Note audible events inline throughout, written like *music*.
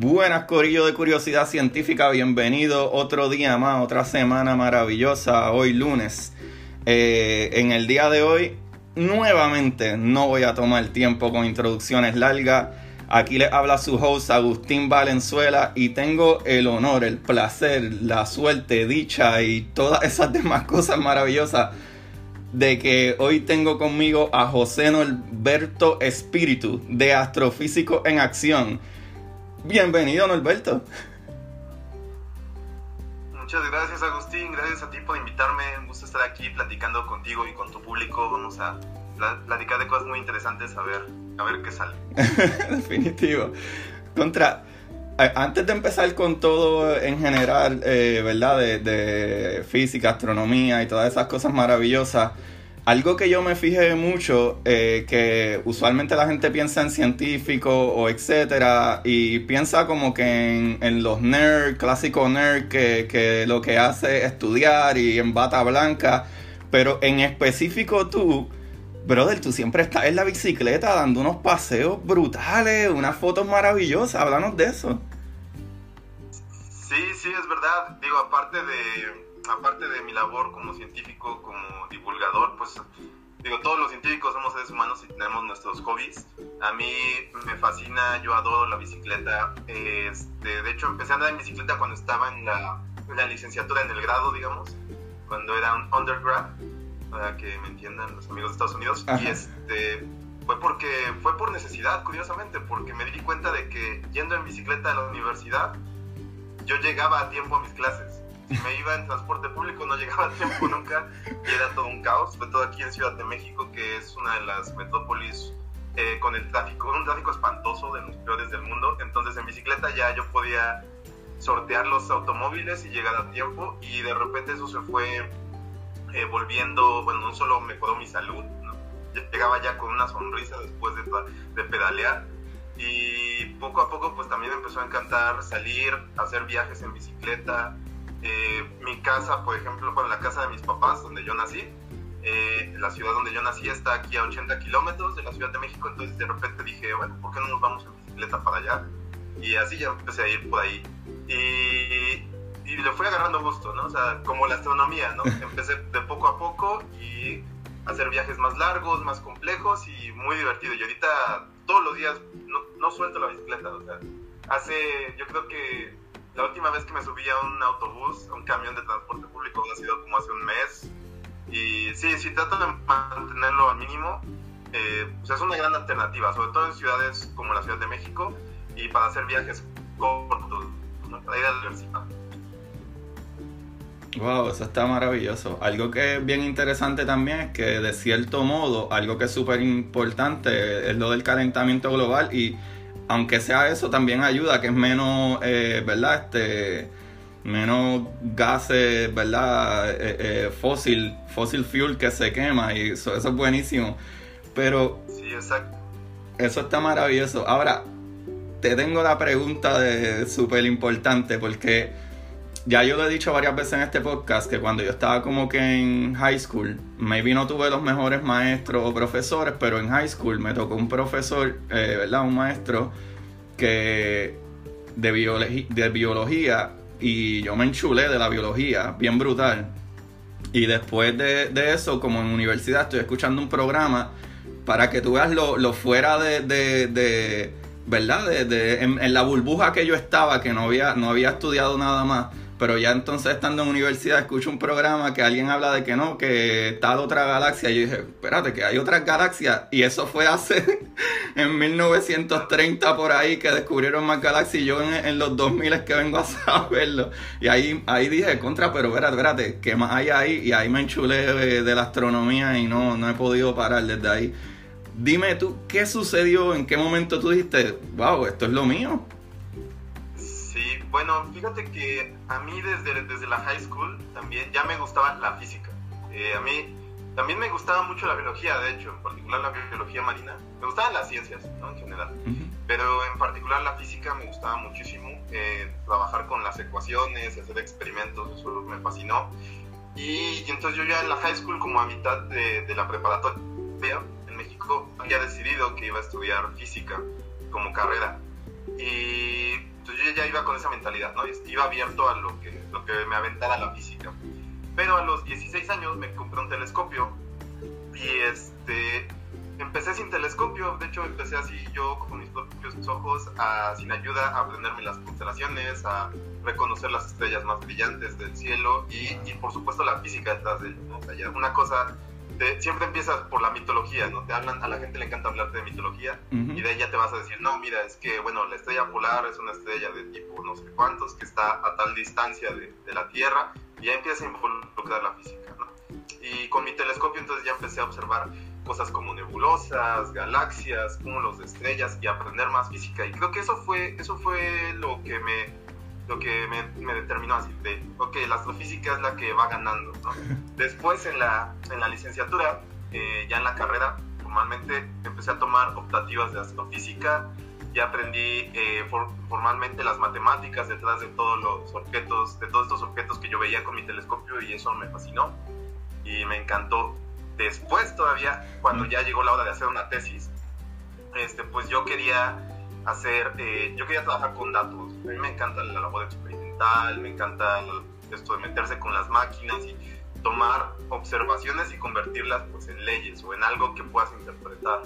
Buenas, Corillo de Curiosidad Científica, bienvenido otro día más, otra semana maravillosa, hoy lunes. Eh, en el día de hoy, nuevamente, no voy a tomar tiempo con introducciones largas. Aquí les habla su host Agustín Valenzuela y tengo el honor, el placer, la suerte, dicha y todas esas demás cosas maravillosas de que hoy tengo conmigo a José Norberto Espíritu de Astrofísico en Acción Bienvenido, Norberto. Muchas gracias, Agustín. Gracias a ti por invitarme. Un gusto estar aquí platicando contigo y con tu público. Vamos a platicar de cosas muy interesantes, a ver, a ver qué sale. *laughs* Definitivo. Contra, antes de empezar con todo en general, eh, ¿verdad? De, de física, astronomía y todas esas cosas maravillosas. Algo que yo me fijé mucho, eh, que usualmente la gente piensa en científicos o etcétera, y piensa como que en, los nerds, clásicos nerds, que, lo que hace es estudiar y en bata blanca, pero en específico tú, brother, tú siempre estás en la bicicleta dando unos paseos brutales, unas fotos maravillosas, háblanos de eso. Sí, sí, es verdad. Digo, aparte de aparte de mi labor como científico, como divulgador, pues digo, todos los científicos somos seres humanos y tenemos nuestros hobbies. A mí me fascina, yo adoro la bicicleta. Este, de hecho, empecé a andar en bicicleta cuando estaba en la, licenciatura, en el grado, digamos, cuando era un undergrad, para que me entiendan los amigos de Estados Unidos. Y este, fue porque fue por necesidad, curiosamente, porque me di cuenta de que yendo en bicicleta a la universidad, yo llegaba a tiempo a mis clases me iba en transporte público no llegaba a tiempo nunca y era todo un caos, sobre todo aquí en Ciudad de México, que es una de las metrópolis eh, con el tráfico, un tráfico espantoso de los peores del mundo. Entonces en bicicleta ya yo podía sortear los automóviles y llegar a tiempo y de repente eso se fue eh, volviendo, bueno, no solo mejoró mi salud, llegaba ya con una sonrisa después de, de pedalear y poco a poco pues también empezó a encantar salir, hacer viajes en bicicleta, eh, mi casa, por ejemplo, bueno, la casa de mis papás, donde yo nací, eh, la ciudad donde yo nací está aquí a 80 kilómetros de la Ciudad de México, entonces de repente dije, bueno, ¿por qué no nos vamos en bicicleta para allá? Y así ya empecé a ir por ahí. Y, y le fui agarrando gusto, ¿no? O sea, como la astronomía, ¿no? *laughs* Empecé de poco a poco y hacer viajes más largos, más complejos y muy divertido. Y ahorita todos los días no, no suelto la bicicleta, o sea, hace, yo creo que la última vez que me subí a un autobús, a un camión de transporte público, ha sido como hace un mes. Y sí, sí trato de mantenerlo al mínimo. Eh, sea, es una gran alternativa, sobre todo en ciudades como la Ciudad de México y para hacer viajes cortos, para ir a la universidad. Wow, eso está maravilloso. Algo que es bien interesante también es que de cierto modo, algo que es súper importante es lo del calentamiento global y aunque sea eso, también ayuda, que es menos, eh, ¿verdad? Este, menos gases, ¿verdad? Eh, eh, fósil, fósil fuel que se quema y eso, es buenísimo. Pero... Sí, exacto. Eso está maravilloso. Ahora, te tengo la pregunta de súper importante porque ya yo lo he dicho varias veces en este podcast que cuando yo estaba como que en high school, maybe no tuve los mejores maestros o profesores, pero en high school me tocó un profesor, eh, ¿verdad? Un maestro que de, biología y yo me enchulé de la biología, bien brutal. Y después de, eso, como en universidad, estoy escuchando un programa para que tú veas lo, fuera de, de, ¿verdad? De, en, en, la burbuja que yo estaba, que no había, no había estudiado nada más pero ya entonces estando en universidad escucho un programa que alguien habla de que no, que tal otra galaxia. Y yo dije, espérate, que hay otras galaxias. Y eso fue hace *laughs* en 1930 por ahí que descubrieron más galaxias. Y yo en, los 2000 es que vengo a *laughs* saberlo. Y ahí, ahí dije, contra, pero espérate, espérate, ¿qué más hay ahí? Y ahí me enchulé de, de la astronomía y no, no he podido parar desde ahí. Dime tú, ¿qué sucedió? ¿En qué momento tú dijiste, wow, esto es lo mío? Bueno, fíjate que a mí desde, desde la high school también ya me gustaba la física. Eh, a mí también me gustaba mucho la biología, de hecho, en particular la biología marina. Me gustaban las ciencias, ¿no? En general. Pero en particular la física me gustaba muchísimo. Eh, trabajar con las ecuaciones, hacer experimentos, eso me fascinó. Y, entonces yo ya en la high school, como a mitad de, de la preparatoria en México, había decidido que iba a estudiar física como carrera. Y Entonces yo ya iba con esa mentalidad, ¿no? Iba abierto a lo que, lo que me aventara la física. Pero a los 16 años me compré un telescopio y este empecé sin telescopio, de hecho empecé así yo con mis propios ojos, a, sin ayuda, a aprenderme las constelaciones, a reconocer las estrellas más brillantes del cielo y, y por supuesto la física detrás de ello. O sea, ya una cosa, siempre empiezas por la mitología, ¿no? Te hablan, a la gente le encanta hablarte de mitología y de ahí ya te vas a decir, no, mira, es que, bueno, la estrella polar es una estrella de tipo no sé cuántos que está a tal distancia de, de la Tierra y ya empiezas a involucrar la física, ¿no? Y con mi telescopio entonces ya empecé a observar cosas como nebulosas, galaxias, cúmulos de estrellas y aprender más física. Y creo que eso fue, eso fue lo que me, lo que me, me determinó así de, ok, la astrofísica es la que va ganando. ¿no? *laughs* Después en la, en la licenciatura, eh, ya en la carrera, formalmente empecé a tomar optativas de astrofísica, ya aprendí eh, formalmente las matemáticas detrás de todos los objetos, de todos estos objetos que yo veía con mi telescopio y eso me fascinó y me encantó después todavía, cuando ya llegó la hora de hacer una tesis, este, pues yo quería hacer, eh, yo quería trabajar con datos. A mí me encanta la labor experimental, me encanta esto de meterse con las máquinas y tomar observaciones y convertirlas pues en leyes o en algo que puedas interpretar.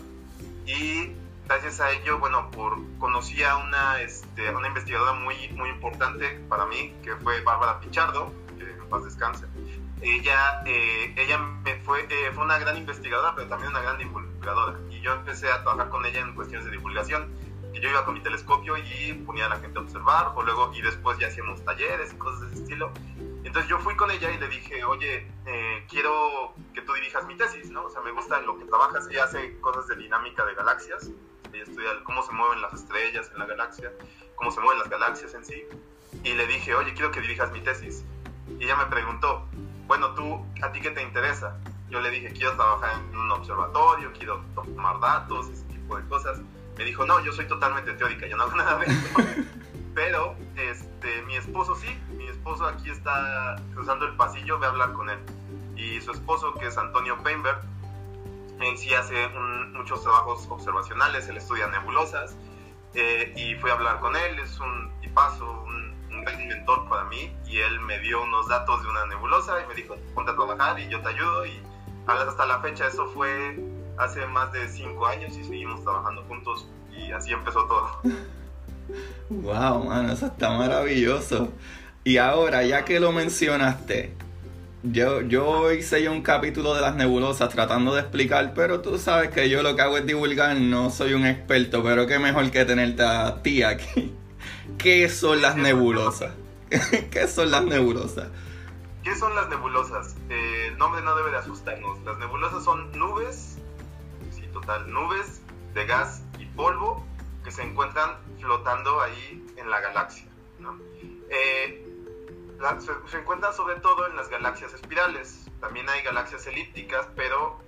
Y gracias a ello, bueno, por, conocí a una, este, una investigadora muy, muy importante para mí, que fue Bárbara Pichardo, que en paz descanse ella, eh, ella fue, eh, fue una gran investigadora, pero también una gran divulgadora. Y yo empecé a trabajar con ella en cuestiones de divulgación. Que yo iba con mi telescopio y ponía a la gente a observar, o luego, y después ya hacíamos talleres y cosas de ese estilo. Entonces yo fui con ella y le dije, oye, eh, quiero que tú dirijas mi tesis, ¿no? O sea, me gusta lo que trabajas. Ella hace cosas de dinámica de galaxias. Ella estudia cómo se mueven las estrellas en la galaxia, cómo se mueven las galaxias en sí. Y le dije, oye, quiero que dirijas mi tesis. Y ella me preguntó, bueno, tú, ¿a ti qué te interesa? Yo le dije, quiero trabajar en un observatorio, quiero tomar datos, ese tipo de cosas. Me dijo, no, yo soy totalmente teórica, yo no hago *laughs* nada de eso. Pero este, mi esposo sí, mi esposo aquí está cruzando el pasillo, voy a hablar con él. Y su esposo, que es Antonio Painberg, en sí hace muchos trabajos observacionales, él estudia nebulosas. Eh, y fui a hablar con él, es un tipazo, un un gran inventor para mí y él me dio unos datos de una nebulosa y me dijo, ponte a trabajar y yo te ayudo y hasta la fecha eso fue hace más de cinco años y seguimos trabajando juntos y así empezó todo. *laughs* Wow, mano, eso está maravilloso. Y ahora, ya que lo mencionaste, yo, yo hice un capítulo de las nebulosas tratando de explicar, pero tú sabes que yo lo que hago es divulgar, no soy un experto, pero qué mejor que tenerte a ti aquí. *laughs* ¿Qué son las nebulosas? *laughs* ¿Qué son las nebulosas? ¿Qué son las nebulosas? Eh, el nombre no debe de asustarnos. Las nebulosas son nubes, nubes de gas y polvo que se encuentran flotando ahí en la galaxia. Eh, se, encuentran sobre todo en las galaxias espirales. También hay galaxias elípticas, pero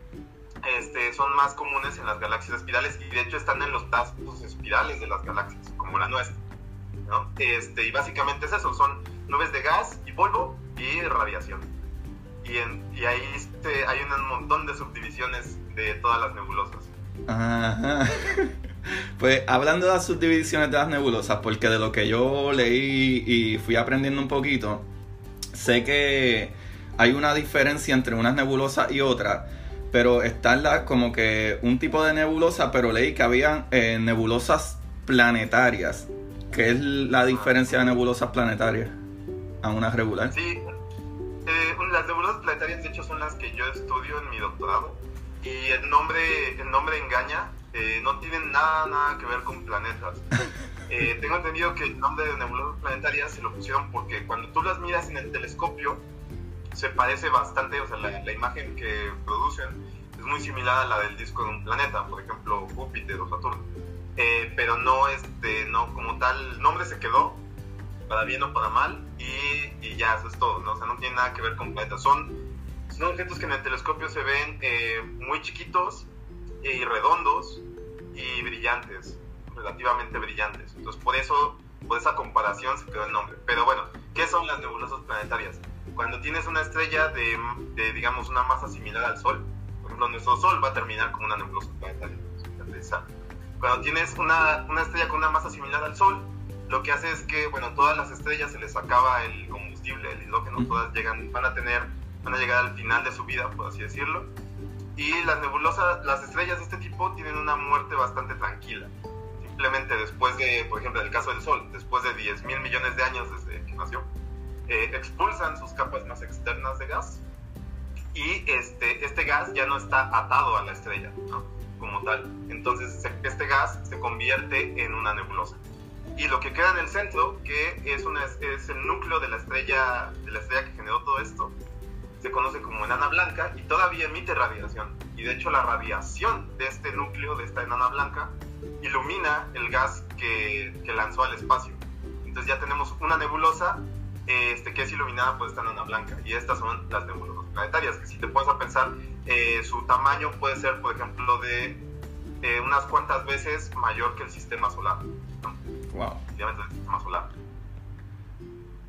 este, son más comunes en las galaxias espirales y de hecho están en los tazos espirales de las galaxias, como la nuestra. Este, y básicamente es eso, son nubes de gas y polvo y radiación. Y, en, y ahí este, hay un montón de subdivisiones de todas las nebulosas. Ajá. *laughs* Pues hablando de las subdivisiones de las nebulosas, porque de lo que yo leí y fui aprendiendo un poquito, sé que hay una diferencia entre unas nebulosas y otras, pero están las como que un tipo de nebulosa, pero leí que había eh, nebulosas planetarias. ¿Qué es la diferencia de nebulosas planetarias a una regular? Sí, eh, las nebulosas planetarias de hecho son las que yo estudio en mi doctorado y el nombre, el nombre engaña, eh, no tienen nada, nada que ver con planetas. *laughs* Eh, tengo entendido que el nombre de nebulosas planetarias se lo pusieron porque cuando tú las miras en el telescopio se parece bastante, o sea, la, la imagen que producen es muy similar a la del disco de un planeta, por ejemplo Júpiter o Saturno eh, pero no, este, no, como tal, el nombre se quedó, para bien o para mal, y, y, ya, eso es todo, ¿no? O sea, no tiene nada que ver con planetas. Son, son objetos que en el telescopio se ven eh, muy chiquitos y redondos y brillantes, relativamente brillantes. Entonces, por eso, por esa comparación se quedó el nombre. Pero bueno, ¿qué son las nebulosas planetarias? Cuando tienes una estrella de, de digamos, una masa similar al Sol, por ejemplo, nuestro Sol va a terminar como una nebulosa planetaria cuando tienes una, una, estrella con una masa similar al Sol, lo que hace es que, bueno, todas las estrellas se les acaba el combustible, el hidrógeno, todas llegan, van a tener, van a llegar al final de su vida, por así decirlo. Y las nebulosas, las estrellas de este tipo tienen una muerte bastante tranquila. Simplemente después de, por ejemplo, en el caso del Sol, después de 10 mil millones de años desde que nació, eh, expulsan sus capas más externas de gas y este, este gas ya no está atado a la estrella como tal. Entonces este gas se convierte en una nebulosa. Y lo que queda en el centro, que es, una, es el núcleo de la, estrella, de la estrella que generó todo esto, se conoce como enana blanca y todavía emite radiación. Y de hecho la radiación de este núcleo, de esta enana blanca, ilumina el gas que, que lanzó al espacio. Entonces ya tenemos una nebulosa este, que es iluminada por esta enana blanca. Y estas son las nebulosas planetarias, que si te pones a pensar, eh, su tamaño puede ser, por ejemplo, de unas cuantas veces mayor que el sistema solar. Wow. El sistema solar.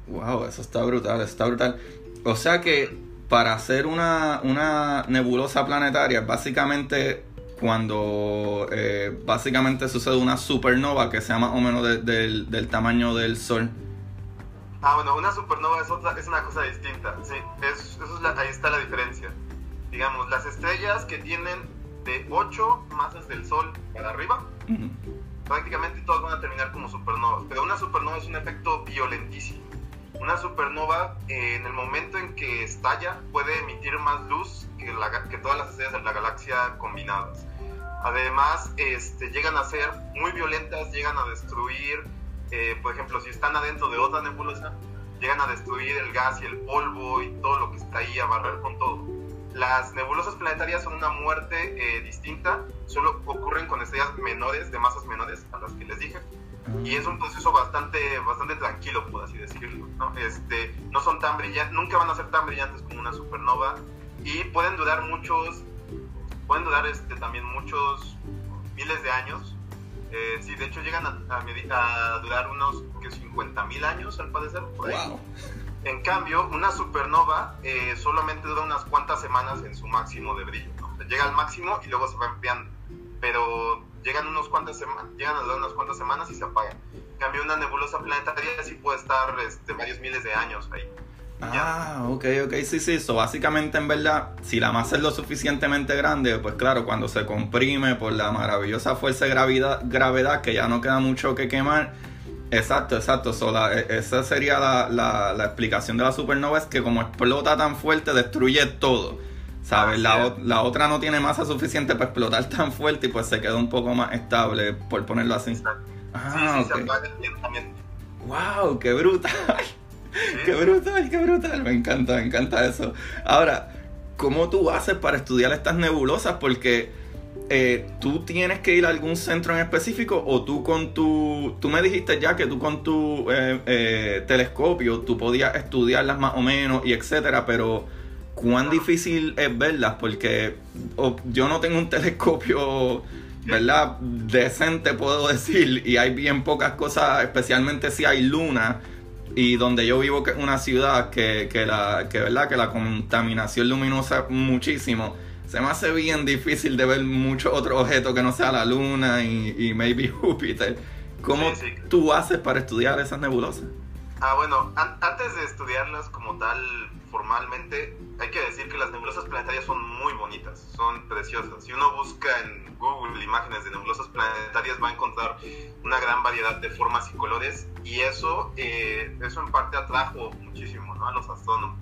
Wow, eso está brutal, está brutal. O sea que para hacer una, una nebulosa planetaria, básicamente cuando eh, básicamente sucede una supernova que sea más o menos del, del tamaño del Sol Ah, bueno, una supernova es, otra, es una cosa distinta, sí, es, eso es ahí está la diferencia. Digamos, las estrellas que tienen de 8 masas del Sol para arriba, prácticamente todas van a terminar como supernovas, pero una supernova es un efecto violentísimo. Una supernova, eh, en el momento en que estalla, puede emitir más luz que, todas las estrellas de la galaxia combinadas. Además, este, llegan a ser muy violentas, llegan a destruir eh, por ejemplo, si están adentro de otra nebulosa, llegan a destruir el gas y el polvo y todo lo que está ahí, a barrer con todo. Las nebulosas planetarias son una muerte eh, distinta, solo ocurren con estrellas menores, de masas menores, a las que les dije. Y es un proceso bastante, bastante tranquilo, por así decirlo. ¿no? Este, no son tan brillantes, nunca van a ser tan brillantes como una supernova y pueden durar muchos, pueden durar este, también muchos miles de años eh, sí, de hecho llegan a, durar unos 50 mil años, al parecer. En cambio, una supernova eh, solamente dura unas cuantas semanas en su máximo de brillo. Llega al máximo y luego se va enfriando. Pero llegan, unos cuantas llegan a unas cuantas semanas y se apagan. En cambio, una nebulosa planetaria sí puede estar este, varios miles de años ahí. Ah, ok, ok, sí, sí. eso básicamente, en verdad, si la masa es lo suficientemente grande, pues claro, cuando se comprime por la maravillosa fuerza de gravedad, gravedad que ya no queda mucho que quemar. Exacto, exacto. E, esa sería la, la, explicación de la supernova: es que como explota tan fuerte, destruye todo. ¿Sabes? La, la, otra no tiene masa suficiente para explotar *laughs* tan fuerte y pues se queda un poco más estable, por ponerlo así. Ah, sí, ¡Wow! ¡Qué brutal! qué brutal, qué brutal. Me encanta, me encanta eso. Ahora, ¿cómo tú haces para estudiar estas nebulosas? Porque eh, tú tienes que ir a algún centro en específico o tú con tu... Tú me dijiste ya que tú con tu eh, eh, telescopio tú podías estudiarlas más o menos y etcétera, pero ¿cuán difícil es verlas? Porque yo no tengo un telescopio... ¿Verdad? Decente puedo decir, y hay bien pocas cosas, especialmente si hay luna, y donde yo vivo, que es una ciudad que, que, la, que, ¿verdad? que la contaminación luminosa muchísimo, se me hace bien difícil de ver muchos otros objetos que no sea la Luna y, y maybe *laughs* Júpiter. ¿Cómo tú haces para estudiar esas nebulosas? Ah, bueno, antes de estudiarlas como tal formalmente, hay que decir que las nebulosas planetarias son muy bonitas, son preciosas. Si uno busca en Google imágenes de nebulosas planetarias, va a encontrar una gran variedad de formas y colores, y eso, eh, eso en parte atrajo muchísimo a los astrónomos.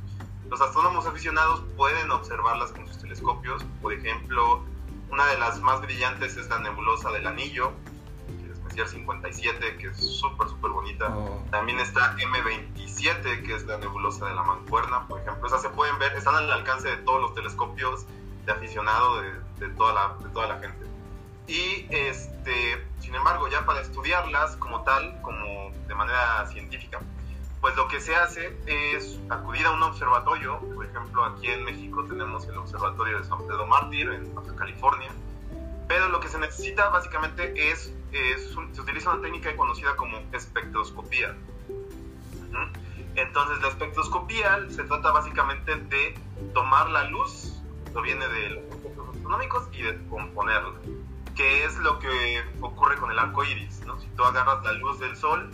Los astrónomos aficionados pueden observarlas con sus telescopios, por ejemplo, una de las más brillantes es la nebulosa del Anillo, 57, que es súper, súper bonita. Oh. También está M27, que es la nebulosa de la Mancuerna, por ejemplo. Esas se pueden ver, están al alcance de todos los telescopios de aficionado de, de, toda, la, de toda la gente. Y, este, sin embargo, ya para estudiarlas como tal, como de manera científica, pues lo que se hace es acudir a un observatorio. Por ejemplo, aquí en México tenemos el Observatorio de San Pedro Mártir, en Baja California. Pero lo que se necesita básicamente es se utiliza una técnica conocida como espectroscopía. Entonces la espectroscopía se trata básicamente de tomar la luz, que viene de los efectos astronómicos, y de componerla, que es lo que ocurre con el arco iris. ¿no? Si tú agarras la luz del sol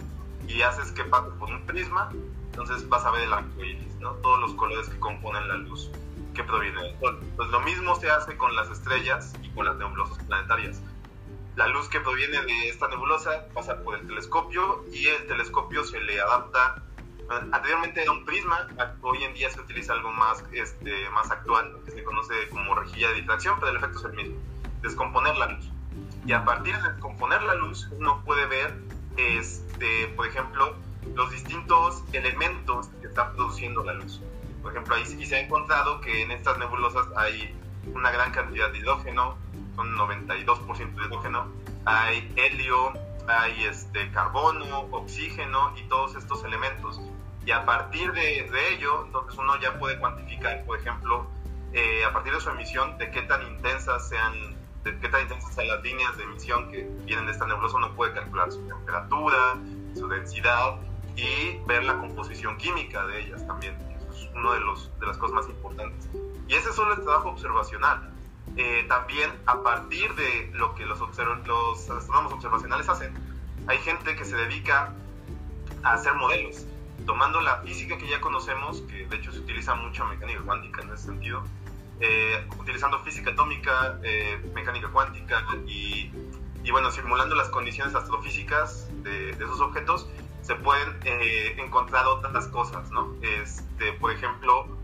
y haces que pase por un prisma, entonces vas a ver el arco iris, ¿no? Todos los colores que componen la luz que proviene del Sol. Pues lo mismo se hace con las estrellas y con las nebulosas planetarias. La luz que proviene de esta nebulosa pasa por el telescopio y el telescopio se le adapta. Anteriormente era un prisma, hoy en día se utiliza algo más, este, más actual, que se conoce como rejilla de difracción, pero el efecto es el mismo, descomponer la luz. Y a partir de descomponer la luz, uno puede ver, este, por ejemplo, los distintos elementos que están produciendo la luz. Por ejemplo, ahí se ha encontrado que en estas nebulosas hay una gran cantidad de hidrógeno, son 92% de hidrógeno, hay helio, hay este, carbono, oxígeno y todos estos elementos. Y a partir de, de ello, entonces uno ya puede cuantificar, por ejemplo, eh, a partir de su emisión, de qué tan intensas sean, de qué tan intensas sean las líneas de emisión que vienen de esta nebulosa, uno puede calcular su temperatura, su densidad y ver la composición química de ellas también. Eso es una de, los, de las cosas más importantes. Y ese es solo el trabajo observacional. Eh, también a partir de lo que los, los astrónomos observacionales hacen, hay gente que se dedica a hacer modelos, tomando la física que ya conocemos, que de hecho se utiliza mucho mecánica cuántica en ese sentido, eh, utilizando física atómica, eh, mecánica cuántica y, y, bueno, simulando las condiciones astrofísicas de, de esos objetos, se pueden eh, encontrar otras cosas, ¿no? Este, por ejemplo,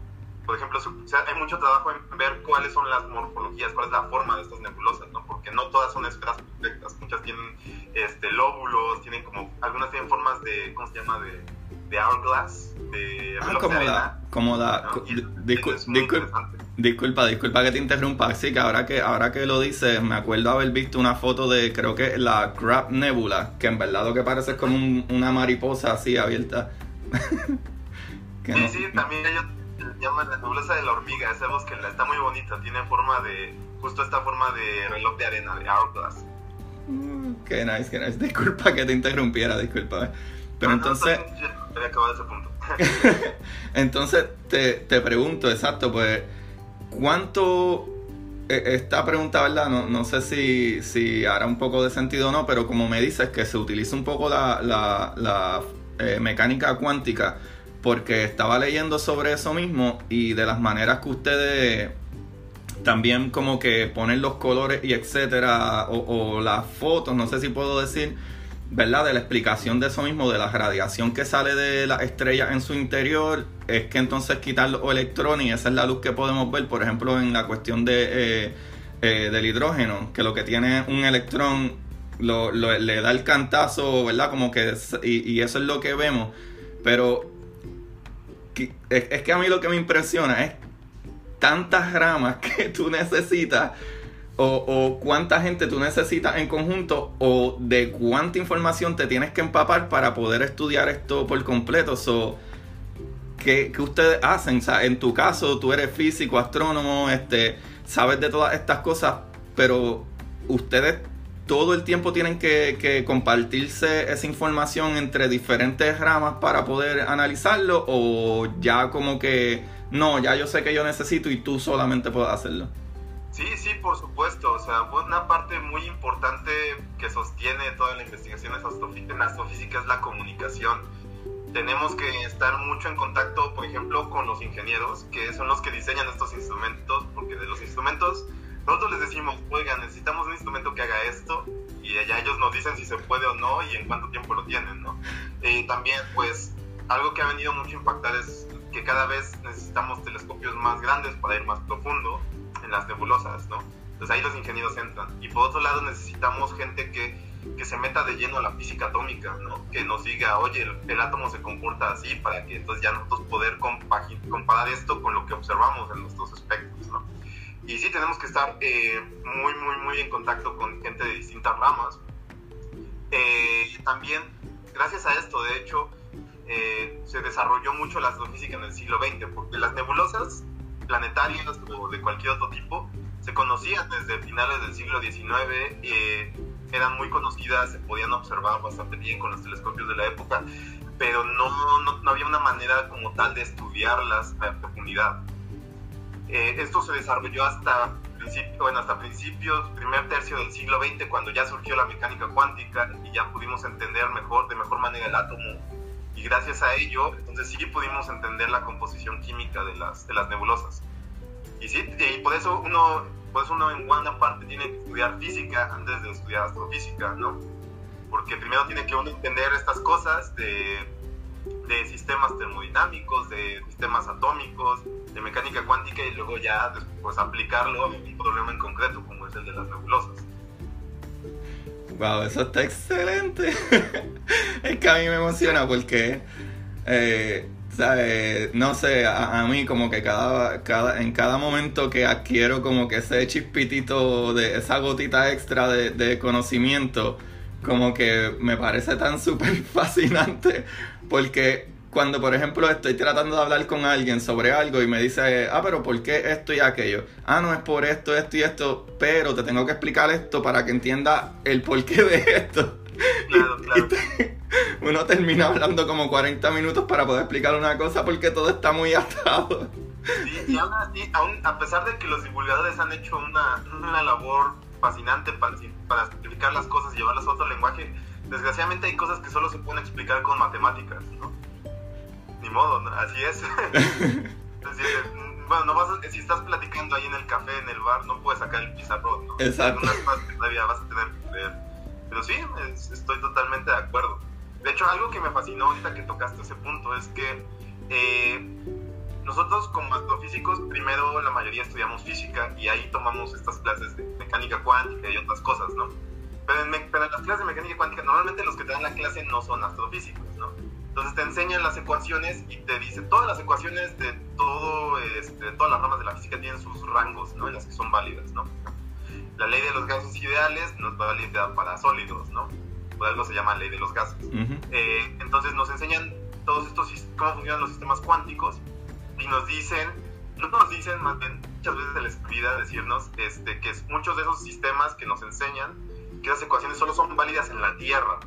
por ejemplo, hay mucho trabajo en ver cuáles son las morfologías, cuál es la forma de estas nebulosas, ¿no? Porque no todas son esferas perfectas, muchas tienen este, lóbulos, tienen como, algunas tienen formas de, ¿cómo se llama? De, de hourglass, de ah, como la, como la, disculpa, disculpa que te interrumpa, sí, que ahora que, ahora que lo dices, me acuerdo haber visto una foto de, creo que la Crab Nebula, que en verdad lo que parece es como una mariposa así abierta. *laughs* sí, sí, también ellos llaman la nebulosa de la hormiga, ese bosque está muy bonita, tiene forma de, justo esta forma de reloj de arena, de hourglass. Mm, qué nice, qué nice. Disculpa que te interrumpiera, disculpa. Pero entonces... *laughs* entonces te, te pregunto, exacto, pues, ¿cuánto e, esta pregunta, ¿verdad? No, no sé si, si, hará un poco de sentido o no, pero como me dices que se utiliza un poco la, la, la eh, mecánica cuántica, porque estaba leyendo sobre eso mismo y de las maneras que ustedes también como que ponen los colores y etcétera, o, las fotos, no sé si puedo decir, ¿verdad? De la explicación de eso mismo, de la radiación que sale de la estrella en su interior, es que entonces quitar los electrones y esa es la luz que podemos ver, por ejemplo, en la cuestión de, eh, eh, del hidrógeno, que lo que tiene un electrón lo, le da el cantazo, ¿verdad? Como que, y, eso es lo que vemos, pero es que a mí lo que me impresiona es tantas ramas *laughs* que tú necesitas o, cuánta gente tú necesitas en conjunto o de cuánta información te tienes que empapar para poder estudiar esto por completo. So, ¿qué, ustedes hacen? en tu caso, tú eres físico, astrónomo, este, sabes de todas estas cosas, pero ustedes todo el tiempo tienen que, que, compartirse esa información entre diferentes ramas para poder analizarlo o ya como que no, ya yo sé que yo necesito y tú solamente puedes hacerlo. Sí, sí, por supuesto. O sea, una parte muy importante que sostiene toda la investigación en astrofísica es la comunicación. Tenemos que estar mucho en contacto, por ejemplo, con los ingenieros, que son los que diseñan estos instrumentos, porque de los instrumentos nosotros les decimos, oigan, necesitamos un instrumento que haga esto, y ya ellos nos dicen si se puede o no y en cuánto tiempo lo tienen, ¿no? Eh, también, pues, algo que ha venido mucho a impactar es que cada vez necesitamos telescopios más grandes para ir más profundo en las nebulosas, ¿no? Entonces ahí los ingenieros entran. Y por otro lado necesitamos gente que, que se meta de lleno a la física atómica, ¿no? Que nos diga, oye, el, átomo se comporta así para que entonces ya nosotros poder comparar esto con lo que observamos en nuestros espectros, ¿no? Y sí tenemos que estar eh, muy, muy, muy en contacto con gente de distintas ramas. Eh, también, gracias a esto, de hecho, eh, se desarrolló mucho la astrofísica en el siglo XX, porque las nebulosas planetarias o de cualquier otro tipo se conocían desde finales del siglo XIX, eran muy conocidas, se podían observar bastante bien con los telescopios de la época, pero no, no, había una manera como tal de estudiarlas a profundidad. Eh, esto se desarrolló hasta principio, bueno, hasta principios, primer tercio del siglo XX, cuando ya surgió la mecánica cuántica y ya pudimos entender mejor, de mejor manera el átomo. Y gracias a ello, entonces sí pudimos entender la composición química de las, de las nebulosas. Y sí, y por eso uno, por eso uno en buena parte tiene que estudiar física antes de estudiar astrofísica, ¿no? Porque primero tiene que uno entender estas cosas de, de sistemas termodinámicos, de sistemas atómicos, de mecánica cuántica y luego ya después aplicarlo a un problema en concreto como es el de las nebulosas. Wow, eso está excelente. *laughs* es que a mí me emociona porque, eh, no sé, a, mí como que cada, cada, en cada momento que adquiero como que ese chispitito de esa gotita extra de, de conocimiento, como que me parece tan *laughs* súper fascinante porque cuando, por ejemplo, estoy tratando de hablar con alguien sobre algo y me dice, ah, pero ¿por qué esto y aquello? Ah, no es por esto, esto y esto, pero te tengo que explicar esto para que entienda el porqué de esto. Claro, *laughs* claro. uno termina hablando como 40 minutos para poder explicar una cosa porque todo está muy atado. Sí, y aún así, a pesar de que los divulgadores han hecho una, una labor fascinante para, para explicar las cosas y llevarlas a otro lenguaje, desgraciadamente hay cosas que solo se pueden explicar con matemáticas, ¿no? ni modo, así es. *laughs* bueno, no vas si estás platicando ahí en el café, en el bar, no puedes sacar el pizarrón, ¿no? Exacto. Algunas cosas que todavía vas a tener que ver. Pero sí, estoy totalmente de acuerdo. De hecho, algo que me fascinó ahorita que tocaste ese punto es que eh, nosotros como astrofísicos, primero la mayoría estudiamos física y ahí tomamos estas clases de mecánica cuántica y otras cosas, ¿no? Pero en, pero en las clases de mecánica cuántica, normalmente los que te dan la clase no son astrofísicos, ¿no? Entonces te enseñan las ecuaciones y te dice, todas las ecuaciones de todo, este, todas las ramas de la física tienen sus rangos, ¿no? En las que son válidas, ¿no? La ley de los gases ideales no es válida para sólidos, ¿no? Por algo se llama ley de los gases. Eh, entonces nos enseñan todos estos, cómo funcionan los sistemas cuánticos y nos dicen, no nos dicen, más bien, muchas veces se les olvida decirnos este, que muchos de esos sistemas que nos enseñan, que las ecuaciones solo son válidas en la Tierra,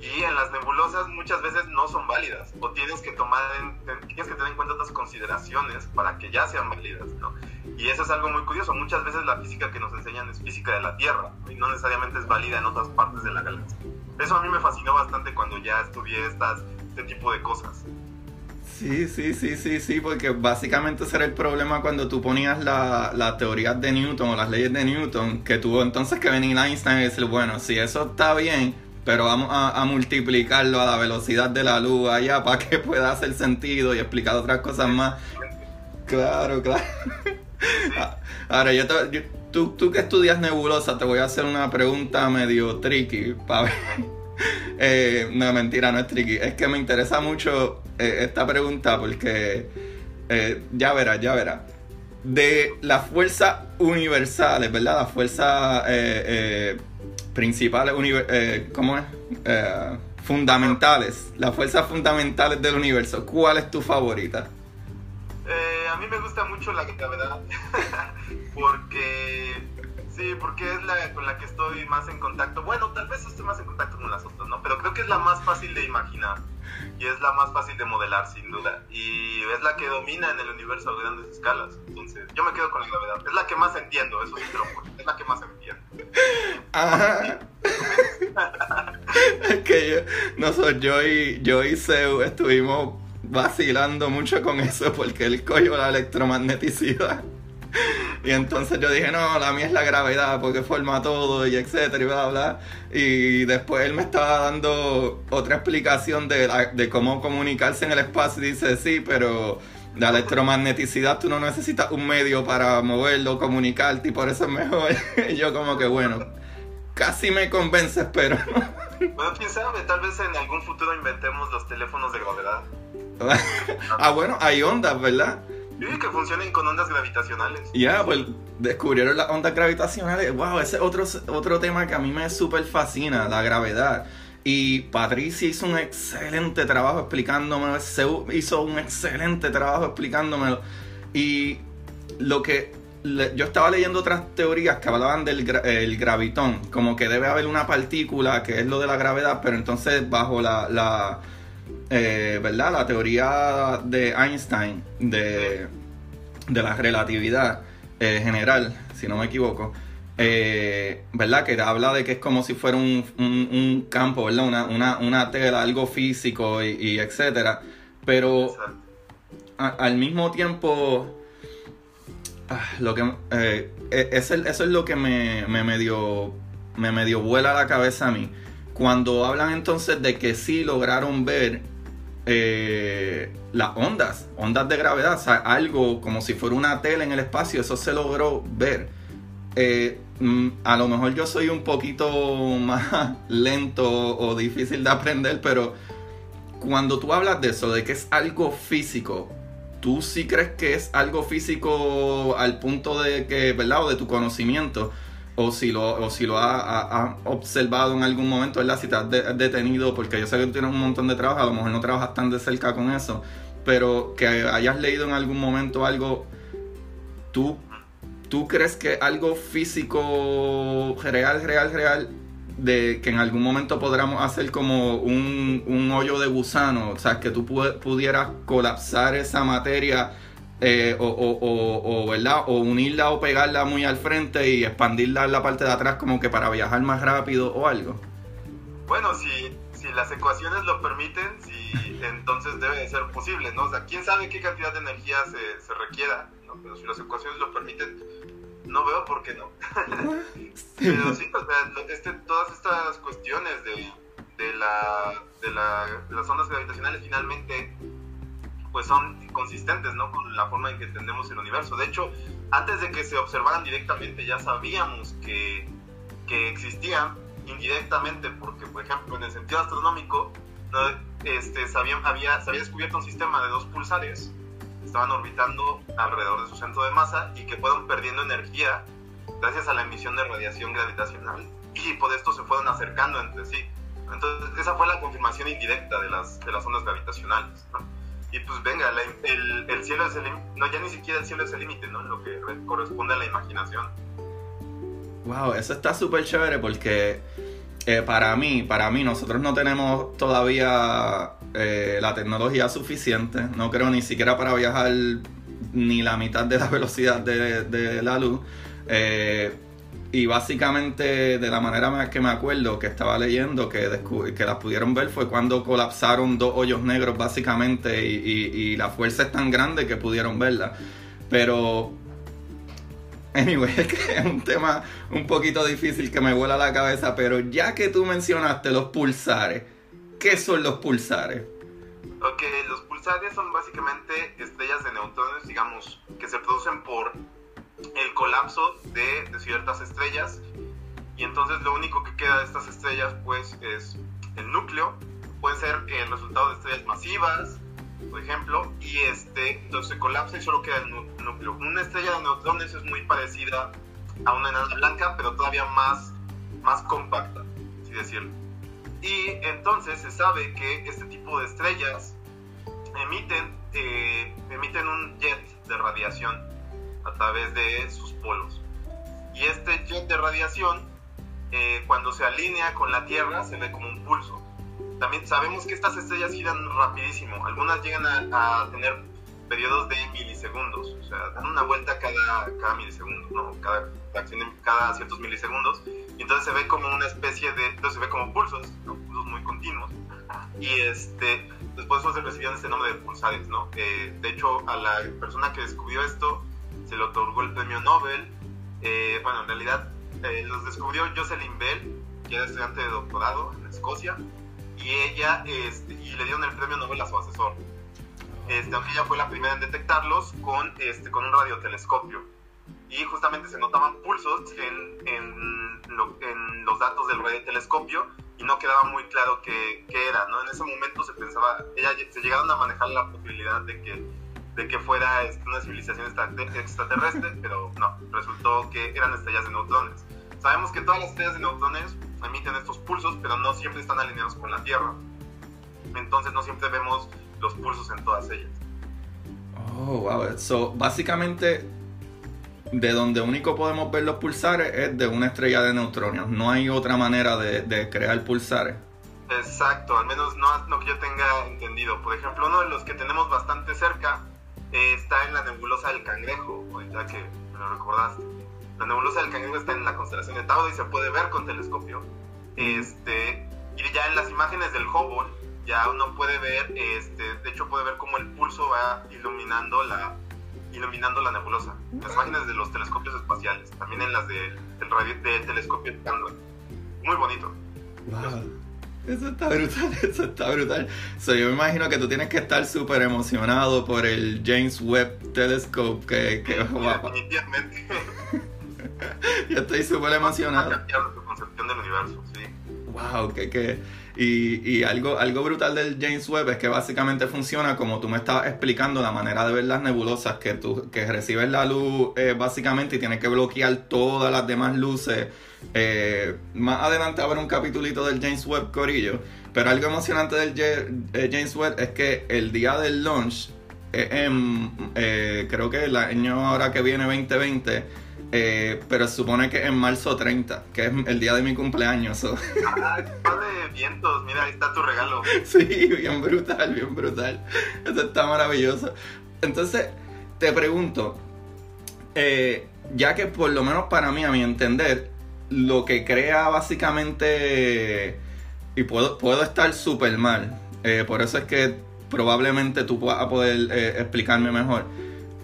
y en las nebulosas muchas veces no son válidas o tienes que tomar tienes que tener en cuenta otras consideraciones para que ya sean válidas ¿no? y eso es algo muy curioso muchas veces la física que nos enseñan es física de la Tierra y no necesariamente es válida en otras partes de la galaxia. Eso a mí me fascinó bastante cuando ya estudié estas, este tipo de cosas Sí, sí, sí, sí, sí, porque básicamente ese era el problema cuando tú ponías la, la teoría de Newton o las leyes de Newton, que tuvo entonces que venir Einstein y decir, bueno, si eso está bien, pero vamos a, multiplicarlo a la velocidad de la luz allá para que pueda hacer sentido y explicar otras cosas más. Claro, claro. *laughs* Ahora, yo, tú, tú, que estudias nebulosa, te voy a hacer una pregunta medio tricky para ver. *laughs* Eh, no, mentira, no es tricky. Es que me interesa mucho eh, esta pregunta porque eh, ya verás, ya verás. De las fuerzas universales, ¿verdad? Las fuerzas principales, eh, ¿cómo es? Fundamentales, las fuerzas fundamentales del universo. ¿Cuál es tu favorita? A mí me gusta mucho la gravedad, *laughs* porque sí, porque es la con la que estoy más en contacto. Bueno, tal vez estoy más en contacto con las otras, ¿no? Pero creo que es la más fácil de imaginar y es la más fácil de modelar, sin duda. Y es la que domina en el universo a grandes escalas. Entonces, yo me quedo con la gravedad. Es la que más entiendo, eso sí juro. Es la que más entiendo. Ajá. es que yo, no soy yo y yo y Seu estuvimos vacilando mucho con eso porque él cogió la electromagneticidad. Y entonces yo dije, no, la mía es la gravedad porque forma todo y etcétera y bla, bla. Y después él me estaba dando otra explicación de, de cómo comunicarse en el espacio y dice, sí, pero la electromagneticidad tú no necesitas un medio para moverlo, comunicarte y por eso es mejor. *laughs* y yo como que bueno, casi me convences, pero... bueno, quién sabe, tal vez en algún futuro inventemos los teléfonos de gravedad. *laughs* ah, bueno, hay ondas, ¿verdad? Yo que funcionen con ondas gravitacionales. Ya, pues descubrieron las ondas gravitacionales. Wow, ese es otro, otro tema que a mí me súper fascina, la gravedad. Y Patricia hizo un excelente trabajo explicándomelo. Hizo un excelente trabajo explicándomelo. Y lo que yo estaba leyendo otras teorías que hablaban del el gravitón, como que debe haber una partícula que es lo de la gravedad, pero entonces bajo la eh, ¿verdad? La teoría de Einstein de, de la relatividad, eh, general, si no me equivoco, eh, ¿verdad? Que habla de que es como si fuera un, un, campo, ¿verdad? Una, una, una, tela, algo físico y, etcétera. Pero al mismo tiempo, ah, lo que, e, eso es lo que me, me medio, me medio vuela la cabeza a mí. Cuando hablan entonces de que sí lograron ver eh, las ondas, ondas de gravedad, o sea, algo como si fuera una tela en el espacio, eso se logró ver. Eh, mm, a lo mejor yo soy un poquito *laughs* más lento o difícil de aprender, pero cuando tú hablas de eso, de que es algo físico, ¿tú sí crees que es algo físico al punto de que, ¿verdad? O de tu conocimiento o si lo, o si lo has observado en algún momento, ¿verdad? Si te has detenido, porque yo sé que tú tienes un montón de trabajo, a lo mejor no trabajas tan de cerca con eso, pero que hayas leído en algún momento algo, ¿tú, tú crees que algo físico, real, real, real, de que en algún momento podamos hacer como un, un hoyo de gusano, o sea, que tú pudieras colapsar esa materia eh, o, o, o, ¿verdad? o unirla o pegarla muy al frente y expandirla en la parte de atrás como que para viajar más rápido o algo? Bueno, si, si las ecuaciones lo permiten, si, entonces debe de ser posible, ¿no? O quién sabe qué cantidad de energía se, se requiera, ¿no? Pero si las ecuaciones lo permiten, no veo por qué no. *laughs* Pero sí, o este, todas estas cuestiones de, de, la, de, la, las ondas gravitacionales finalmente pues son consistentes, ¿no? Con la forma en que entendemos el universo. De hecho, antes de que se observaran directamente, ya sabíamos que, que existían indirectamente, porque, por ejemplo, en el sentido astronómico, este, se, había, había, se había descubierto un sistema de dos pulsares que estaban orbitando alrededor de su centro de masa y que fueron perdiendo energía gracias a la emisión de radiación gravitacional y por esto se fueron acercando entre sí. Entonces, esa fue la confirmación indirecta de las, de las ondas gravitacionales. ¿no? Y pues venga, el, el, cielo es el no ya ni siquiera el cielo es el límite, ¿no? Lo que corresponde a la imaginación. Wow, eso está súper chévere porque eh, para mí, para mí, nosotros no tenemos todavía eh, la tecnología suficiente, no creo ni siquiera para viajar ni la mitad de la *laughs* velocidad de, de la luz. Eh, y básicamente, de la manera que me acuerdo que estaba leyendo, que, que las pudieron ver, fue cuando colapsaron dos hoyos negros, básicamente, y, y, la fuerza es tan grande que pudieron verla. Pero, anyway, *laughs* es que es un tema un poquito difícil que me vuela la cabeza, pero ya que tú mencionaste los pulsares, ¿qué son los pulsares? Ok, los pulsares son básicamente estrellas de neutrones, digamos, que se producen por el colapso de, ciertas estrellas. Y entonces lo único que queda de estas estrellas pues es el núcleo. Puede ser el resultado de estrellas masivas por ejemplo y este entonces se colapsa y solo queda el núcleo. Una estrella de neutrones es muy parecida a una enana blanca pero todavía más más compacta así decirlo. Y entonces se sabe que este tipo de estrellas emiten eh, emiten un jet de radiación a través de sus polos. Y este jet de radiación, eh, cuando se alinea con la Tierra, se ve como un pulso. También sabemos que estas estrellas giran rapidísimo. Algunas llegan a, tener periodos de milisegundos, o sea, dan una vuelta cada, cada milisegundo, ¿no? cada, cada ciertos milisegundos. Y entonces se ve como una especie de, entonces se ve como pulsos, pulsos muy continuos. Y este, después se recibieron este nombre de pulsares, ¿no? Eh, de hecho, a la persona que descubrió esto se le otorgó el premio Nobel. Eh, bueno, en realidad eh, los descubrió Jocelyn Bell, que era estudiante de doctorado en Escocia, y ella este, y le dieron el premio Nobel a su asesor. Este, aunque ella fue la primera en detectarlos con, este, con un radiotelescopio. Y justamente se notaban pulsos en, en, los datos del radiotelescopio y no quedaba muy claro qué, qué era, ¿no? En ese momento se pensaba, ella, se llegaron a manejar la posibilidad de que de que fuera este, una civilización extraterrestre, *laughs* pero no, resultó que eran estrellas de neutrones. Sabemos que todas las estrellas de neutrones emiten estos pulsos, pero no siempre están alineados con la Tierra. Entonces no siempre vemos los pulsos en todas ellas. Oh, wow. So, básicamente, de donde único podemos ver los pulsares es de una estrella de neutrones. No hay otra manera de, de crear pulsares. Exacto, al menos no, no que yo tenga entendido. Por ejemplo, uno de los que tenemos bastante cerca del cangrejo, ahorita que me lo recordaste. La nebulosa del cangrejo está en la constelación de Tauro y se puede ver con telescopio. Este, y ya en las imágenes del Hubble, ya uno puede ver, este, de hecho puede ver cómo el pulso va iluminando la, iluminando la nebulosa. Las imágenes de los telescopios espaciales, también en las del, del, telescopio Candle. Muy bonito. Wow. Eso está brutal, *laughs* eso está brutal. So, yo me imagino que tú tienes que estar súper emocionado por el James Webb Telescope que, que *laughs* Definitivamente. *laughs* yo estoy súper emocionado. tu concepción del universo, sí. Wow, que, que y, y, algo, algo brutal del James Webb es que básicamente funciona como tú me estabas explicando la manera de ver las nebulosas, que tú que recibes la luz eh, básicamente y tienes que bloquear todas las demás luces. Eh, más adelante habrá un capitulito del James Webb Corillo. Pero algo emocionante del eh, James Webb es que el día del launch, creo que el año ahora que viene 2020, eh, pero se supone que es en marzo 30, que es el día de mi cumpleaños. *laughs* Ah, de vientos, mira, ahí está tu regalo. Sí, bien brutal, bien brutal. Eso está maravilloso. Entonces, te pregunto, eh, ya que por lo menos para mí, a mi entender, lo que crea básicamente, y puedo, puedo estar súper mal, eh, por eso es que probablemente tú puedas poder explicarme mejor.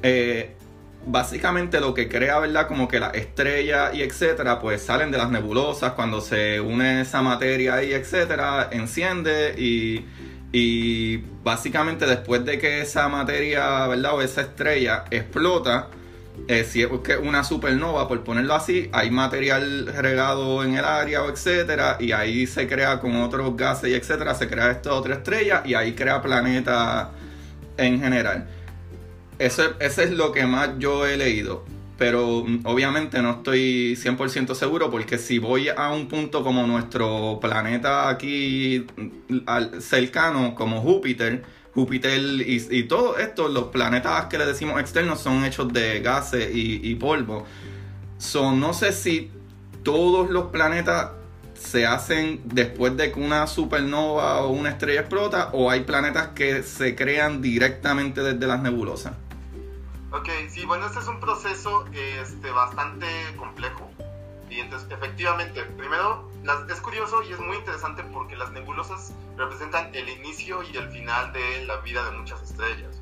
Eh, básicamente lo que crea, ¿verdad? Como que las estrellas y etcétera, pues salen de las nebulosas cuando se une esa materia ahí, etcétera, enciende y, y básicamente después de que esa materia, ¿verdad? O esa estrella explota, eh, si es una supernova, por ponerlo así, hay material regado en el área o etcétera, y ahí se crea con otros gases y etcétera, se crea esta otra estrella y ahí crea planeta en general. Eso, es lo que más yo he leído. Pero mm, obviamente no estoy 100% seguro porque si voy a un punto como nuestro planeta aquí mm, cercano, como Júpiter, Júpiter y, y todo esto, los planetas que le decimos externos son hechos de gases y, polvo. son no sé si todos los planetas se hacen después de que una supernova o una estrella explota o hay planetas que se crean directamente desde las nebulosas. Ok, sí, bueno, este es un proceso este, bastante complejo. Y entonces, efectivamente, primero, las, es curioso y es muy interesante porque las nebulosas representan el inicio y el final de la vida de muchas estrellas.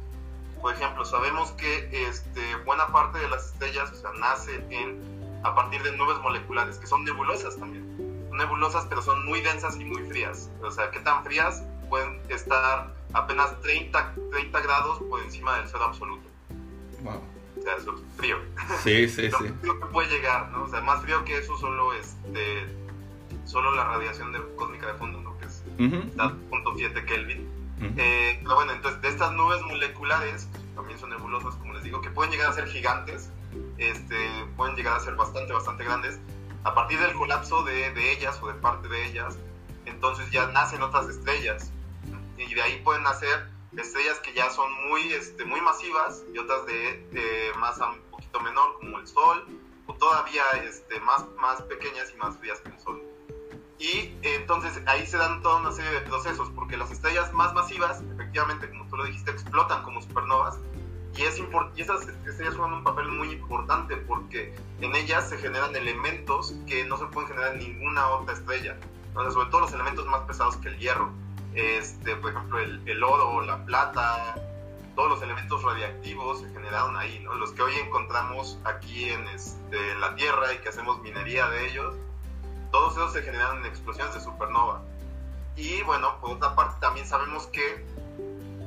Por ejemplo, sabemos que este, buena parte de las estrellas o sea, nace en, a partir de nubes moleculares, que son nebulosas también. Son nebulosas, pero son muy densas y muy frías. O sea, ¿qué tan frías? Pueden estar apenas 30, 30 grados por encima del cero absoluto. Wow. Es frío. Sí, sí, *laughs* sí. Lo que puede llegar, ¿no? O sea, más frío que eso solo es de, solo la radiación de, cósmica de fondo, ¿no? Que es uh 7 Kelvin. Eh, pero bueno, entonces de estas nubes moleculares, que también son nebulosas, como les digo, que pueden llegar a ser gigantes, este, pueden llegar a ser bastante, bastante grandes, a partir del colapso de, de ellas o de parte de ellas, entonces ya nacen otras estrellas. Y de ahí pueden nacer estrellas que ya son muy, este, muy masivas y otras de, masa un poquito menor, como el Sol, o todavía este, más, más pequeñas y más frías que el Sol. Y entonces ahí se dan toda una serie de procesos, porque las estrellas más masivas, efectivamente, como tú lo dijiste, explotan como supernovas, y, es y esas estrellas juegan un papel muy importante porque en ellas se generan elementos que no se pueden generar en ninguna otra estrella, sobre todo los elementos más pesados que el hierro este, por ejemplo, el, el oro, la plata, todos los elementos radiactivos se generaron ahí, ¿no? Los que hoy encontramos aquí en, este, la Tierra y que hacemos minería de ellos, todos esos se generaron en explosiones de supernova. Y bueno, por otra parte también sabemos que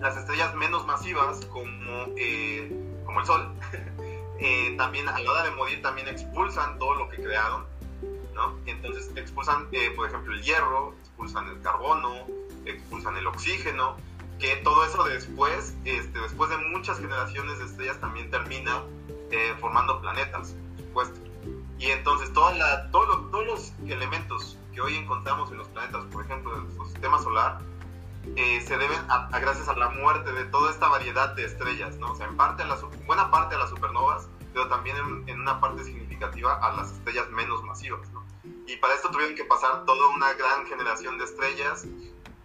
las estrellas menos masivas, como, eh, como el Sol, *laughs* eh, también a la hora de morir también expulsan todo lo que crearon, ¿no? Entonces expulsan, eh, por ejemplo, el hierro, expulsan el carbono, expulsan el oxígeno, que todo eso después, este, después de muchas generaciones de estrellas, también termina eh, formando planetas, por supuesto. Y entonces toda la, todo todos los elementos que hoy encontramos en los planetas, por ejemplo, en nuestro sistema solar, eh, se deben a, gracias a la muerte de toda esta variedad de estrellas, ¿no? O sea, en parte a buena parte a las supernovas, pero también en, en, una parte significativa a las estrellas menos masivas, ¿no? Y para esto tuvieron que pasar toda una gran generación de estrellas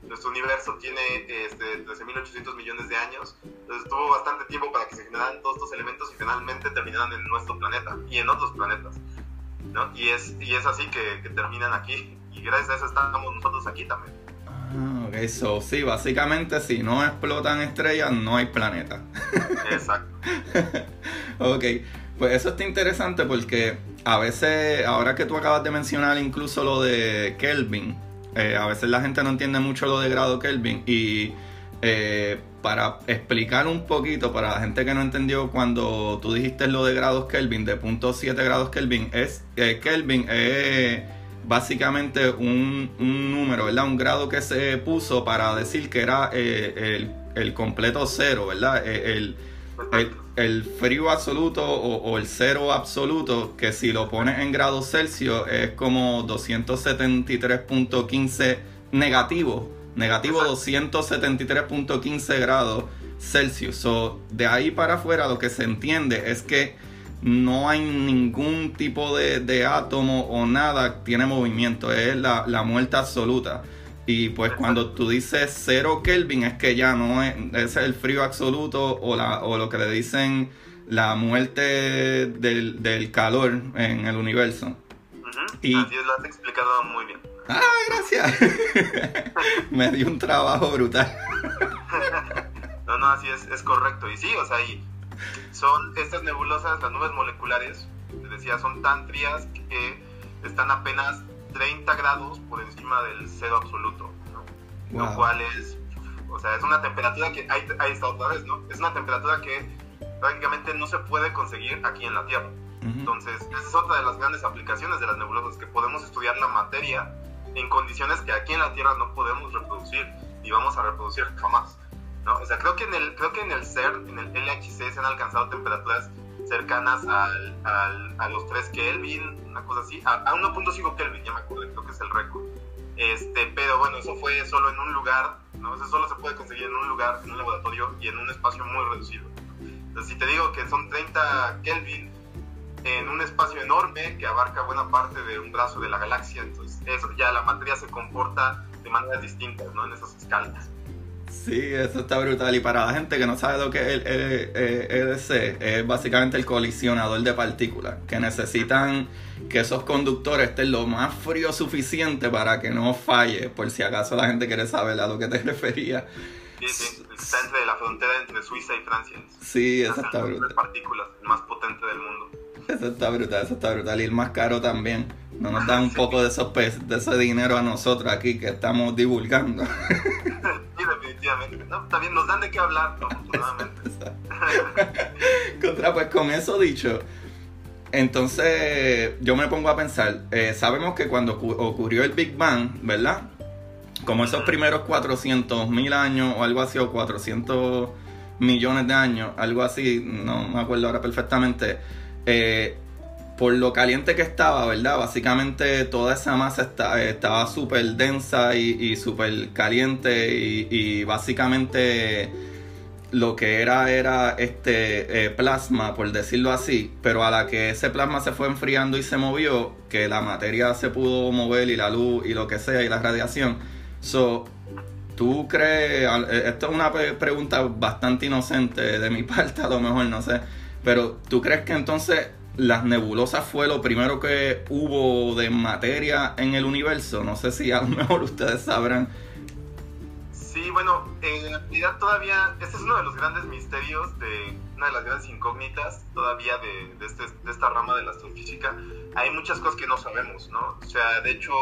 nuestro universo tiene este, 13.800 millones de años, entonces tuvo bastante tiempo para que se generaran todos estos elementos y finalmente terminaran en nuestro planeta y en otros planetas. ¿no? Y, es, y es así que, que terminan aquí y gracias a eso estamos nosotros aquí también. Ah, ok, so, sí, básicamente si no explotan estrellas no hay planeta. Exacto. *laughs* ok, pues eso está interesante porque a veces, ahora que tú acabas de mencionar incluso lo de Kelvin, eh, a veces la gente no entiende mucho lo de grado Kelvin y eh, para explicar un poquito para la gente que no entendió cuando tú dijiste lo de grados Kelvin, de punto .7 grados Kelvin, es eh, Kelvin es básicamente un, número, ¿verdad? Un grado que se puso para decir que era el, el, completo cero, ¿verdad? El, el, frío absoluto o, el cero absoluto, que si lo pones en grados Celsius es como 273.15 negativo, negativo 273.15 grados Celsius. So, de ahí para afuera lo que se entiende es que no hay ningún tipo de, átomo o nada que tiene movimiento, es la, la muerte absoluta. Y pues cuando tú dices cero Kelvin es que ya no es, es el frío absoluto o, la, o lo que le dicen la muerte del, calor en el universo. y, así es, lo has explicado muy bien. Ah, gracias. *laughs* Me dio un trabajo brutal. no, no, así es, es correcto. Y sí, o sea, y son estas nebulosas, las nubes moleculares, te decía, son tan frías que están apenas 30 grados por encima del cero absoluto, Lo cual es, o sea, es una temperatura que, ahí, ahí, está otra vez, ¿no? Es una temperatura que prácticamente no se puede conseguir aquí en la Tierra. Entonces, esa es otra de las grandes aplicaciones de las nebulosas, que podemos estudiar la materia en condiciones que aquí en la Tierra no podemos reproducir, ni vamos a reproducir jamás. ¿no? O sea, creo que en el, creo que en el CERN, en el LHC, se han alcanzado temperaturas cercanas al, a los 3 Kelvin, una cosa así, a, 1.5 Kelvin, ya me acuerdo, creo que es el récord. Este, pero bueno, eso fue solo en un lugar, ¿no? Eso solo se puede conseguir en un lugar, en un laboratorio y en un espacio muy reducido. Entonces, si te digo que son 30 Kelvin en un espacio enorme que abarca buena parte de un brazo de la galaxia, entonces eso ya la materia se comporta de maneras distintas, ¿no? En esas escalas. Sí, eso está brutal. Y para la gente que no sabe lo que es el EDC, es básicamente el colisionador de partículas, que necesitan que esos conductores estén lo más frío suficiente para que no falle, por si acaso la gente quiere saber a lo que te *laughs* refería. Sí, sí, está entre la frontera entre Suiza y Francia. Sí, eso está brutal. partículas, el más potente del mundo. Eso está brutal, eso está brutal. Y el más caro también. No nos dan un poco de, esos de ese dinero a nosotros aquí que estamos divulgando. *laughs* Sí, definitivamente. No, también nos dan de qué hablar, afortunadamente. *laughs* Contra, pues con eso dicho, entonces yo me pongo a pensar, eh, sabemos que cuando ocurrió el Big Bang, ¿verdad? Como esos primeros 400 mil años o algo así, o 400 millones de años, algo así, no me acuerdo ahora perfectamente, eh, por lo caliente que estaba, ¿verdad? Básicamente toda esa masa estaba súper densa y, súper caliente y, básicamente lo que era era este eh, plasma, por decirlo así, pero a la que ese plasma se fue enfriando y se movió, que la materia se pudo mover y la luz y lo que sea y la radiación. So, ¿Tú crees, eh, esto es una pregunta bastante inocente de mi *laughs* parte, a lo mejor no sé, pero ¿tú crees que entonces las nebulosas fue lo primero que hubo de materia en el universo. No sé si a lo mejor ustedes sabrán. Sí, bueno, en realidad todavía, este es uno de los grandes misterios, de una de las grandes incógnitas todavía de, este, de esta rama de la astrofísica. Hay muchas cosas que no sabemos, ¿no? O sea, de hecho,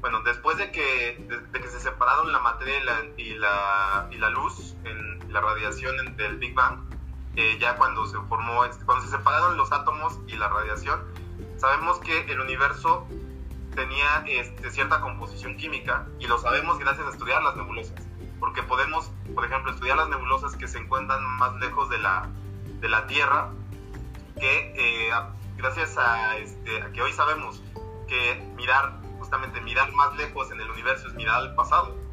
bueno, después de que, de, que se separaron la materia y la, y la, y la luz en la radiación del Big Bang, ya cuando se formó, cuando se separaron los átomos y la radiación, sabemos que el universo tenía este, cierta composición química y lo sabemos gracias a estudiar las nebulosas, porque podemos, por ejemplo, estudiar las nebulosas que se encuentran más lejos de la, de la Tierra, que eh, gracias a, este, a que hoy sabemos que mirar, justamente mirar más lejos en el universo es mirar al pasado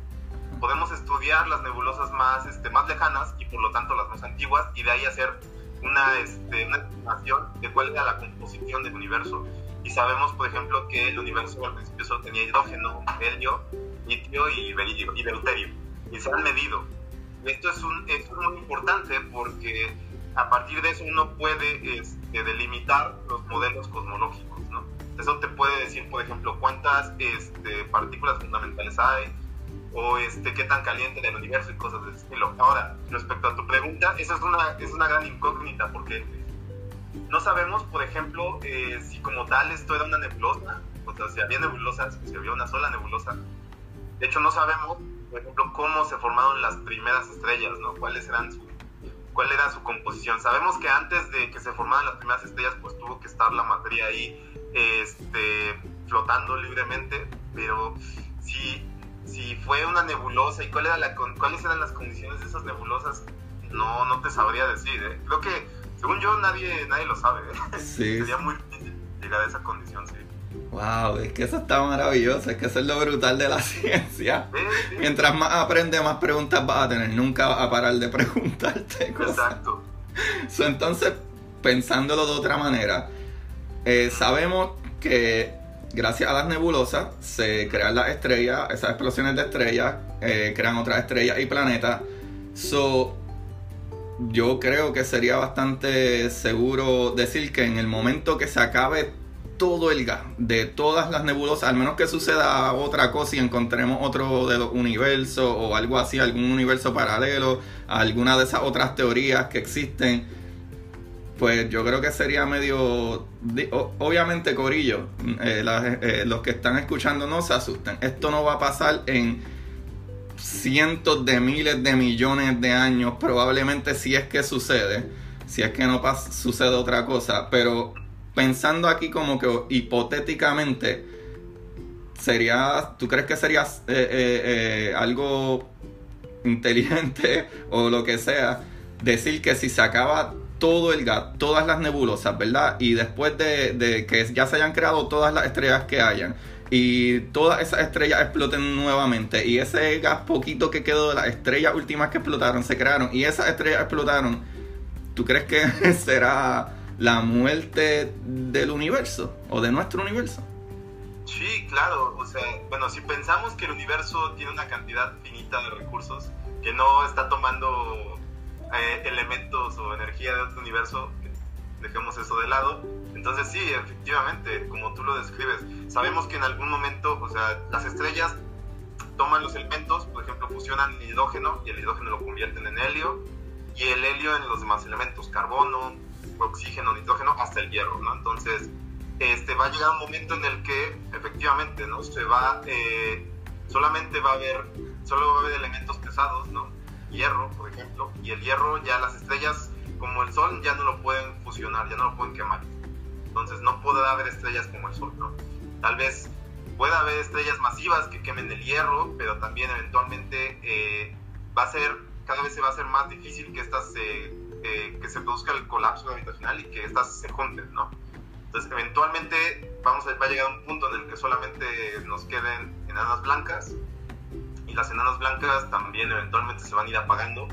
podemos estudiar las nebulosas más, este, más lejanas y por lo tanto las más antiguas y de ahí hacer una, este, una estimación de cuál era la composición del universo. Y sabemos, por ejemplo, que el universo al principio solo tenía hidrógeno, helio litio y, deuterio, y se han medido. Esto es, un, es muy importante porque a partir de eso uno puede este, delimitar los modelos cosmológicos, ¿no? Eso te puede decir, por ejemplo, cuántas este, partículas fundamentales hay, o este, qué tan caliente el universo y cosas de ese estilo. Ahora, respecto a tu pregunta, esa es una, es una gran incógnita porque no sabemos, por ejemplo, eh, si como tal esto era una nebulosa, o sea, si había nebulosas, si había una sola nebulosa. De hecho, no sabemos, por ejemplo, cómo se formaron las primeras estrellas, ¿no? ¿Cuáles eran su, cuál era su composición? Sabemos que antes de que se formaran las primeras estrellas, pues tuvo que estar la materia ahí este, flotando libremente, pero si si fue una nebulosa y cuál era la, cuáles eran las condiciones de esas nebulosas, no, no te sabría decir. ¿eh? Creo que, según yo, nadie, nadie lo sabe. ¿eh? *laughs* Sería muy difícil llegar a esa condición, sí. Wow, es que eso está maravilloso, es que eso es lo brutal de la *laughs* ciencia. Mientras más aprendes, más preguntas vas a tener, nunca vas a parar de preguntarte *laughs* cosas. Exacto. entonces, pensándolo de otra manera, eh, sabemos que gracias a las nebulosas se crean las estrellas, esas explosiones de estrellas eh, crean otras estrellas y planetas. So, yo creo que sería bastante seguro decir que en el momento que se acabe todo el gas de todas las nebulosas, al menos que suceda otra cosa y encontremos otro de los universos o algo así, algún universo paralelo, alguna de esas otras teorías que existen pues yo creo que sería medio... Obviamente, Corillo, eh, eh, los que están escuchando no se asusten. Esto no va a pasar en cientos de miles de millones de años, probablemente si es que sucede, si es que no sucede otra cosa, pero pensando aquí como que hipotéticamente, sería, ¿tú crees que sería eh, algo inteligente *laughs* o lo que sea decir que si se acaba todo el gas, todas las nebulosas, ¿verdad? Y después de, que ya se hayan creado todas las estrellas que hayan y todas esas estrellas exploten nuevamente y ese gas poquito que quedó de las estrellas últimas que explotaron se crearon y esas estrellas explotaron, ¿tú crees que *laughs* será la muerte del universo o de nuestro universo? Sí, claro, o sea, bueno, si pensamos que el universo tiene una cantidad finita de recursos, que no está tomando eh, elementos o energía de otro universo, dejemos eso de lado. Entonces sí, efectivamente, como tú lo describes, sabemos que en algún momento, o sea, las estrellas toman los elementos, por ejemplo, fusionan hidrógeno y el hidrógeno lo convierten en helio y el helio en los demás elementos, carbono, oxígeno, nitrógeno, hasta el hierro, ¿no? Entonces, este, va a llegar un momento en el que efectivamente, ¿no? Se va, eh, solamente va a haber, solo va a haber elementos pesados, ¿no? Hierro, por ejemplo, y el hierro ya las estrellas, como el Sol, ya no lo pueden fusionar, ya no lo pueden quemar. Entonces no puede haber estrellas como el Sol, ¿no? Tal vez pueda haber estrellas masivas que quemen el hierro, pero también eventualmente eh, va a ser, cada vez se va a hacer más difícil que estas eh, que se produzca el colapso gravitacional y que estas se junten, ¿no? Entonces eventualmente vamos a, va a llegar a un punto en el que solamente nos queden enanas blancas y las enanas blancas también eventualmente se van a ir apagando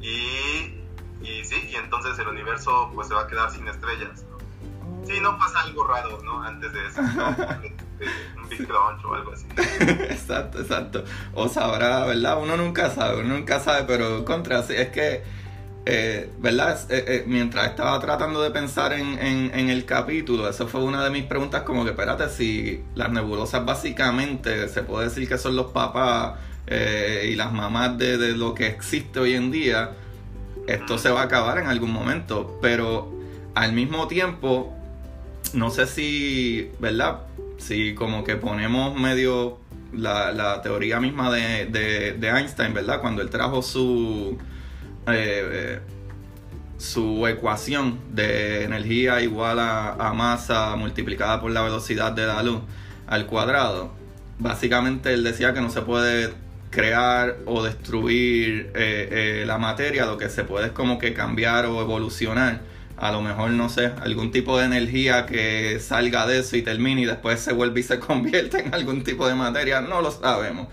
y, y sí, y entonces el universo pues se va a quedar sin estrellas. ¿no? Sí, no pasa algo raro, ¿no? Antes de eso, un Big Crunch o algo así. *laughs* exacto, exacto. O sabrá, ¿verdad? Uno nunca sabe, uno nunca sabe, pero contra, es que eh, ¿verdad? Eh, eh, mientras estaba tratando de pensar en, en, el capítulo, eso fue una de mis preguntas, como que espérate, si las nebulosas básicamente se puede decir que son los papás y las mamás de, de, lo que existe hoy en día, esto se va a acabar en algún momento, pero al mismo tiempo, no sé si, ¿verdad? Si como que ponemos medio la, la teoría misma de, de, de Einstein, ¿verdad? Cuando él trajo su eh, su ecuación de energía igual a, masa multiplicada por la velocidad de la luz al cuadrado, básicamente él decía que no se puede crear o destruir eh, eh, la materia, lo que se puede es como que cambiar o evolucionar. A lo mejor, no sé, algún tipo de energía que salga de eso y termine y después se vuelve y se *laughs* convierte en algún tipo de materia, no lo sabemos.